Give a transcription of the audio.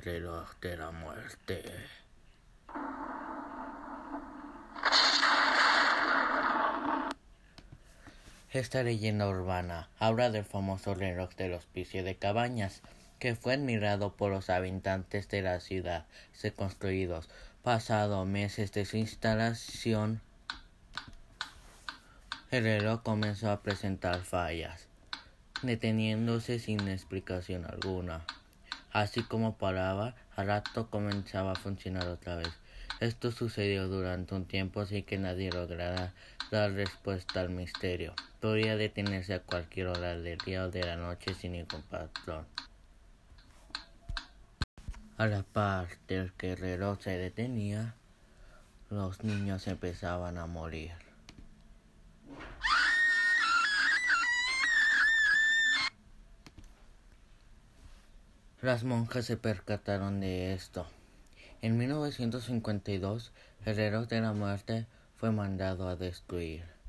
el reloj de la muerte. Esta leyenda urbana habla del famoso reloj del hospicio de Cabañas, que fue admirado por los habitantes de la ciudad construidos. Pasado meses de su instalación, el reloj comenzó a presentar fallas, deteniéndose sin explicación alguna. Así como paraba, al rato comenzaba a funcionar otra vez. Esto sucedió durante un tiempo sin que nadie lograra dar respuesta al misterio. Podría detenerse a cualquier hora del día o de la noche sin ningún patrón. A la par del que el se detenía, los niños empezaban a morir. Las monjas se percataron de esto. En 1952, el reloj de la muerte fue mandado a destruir.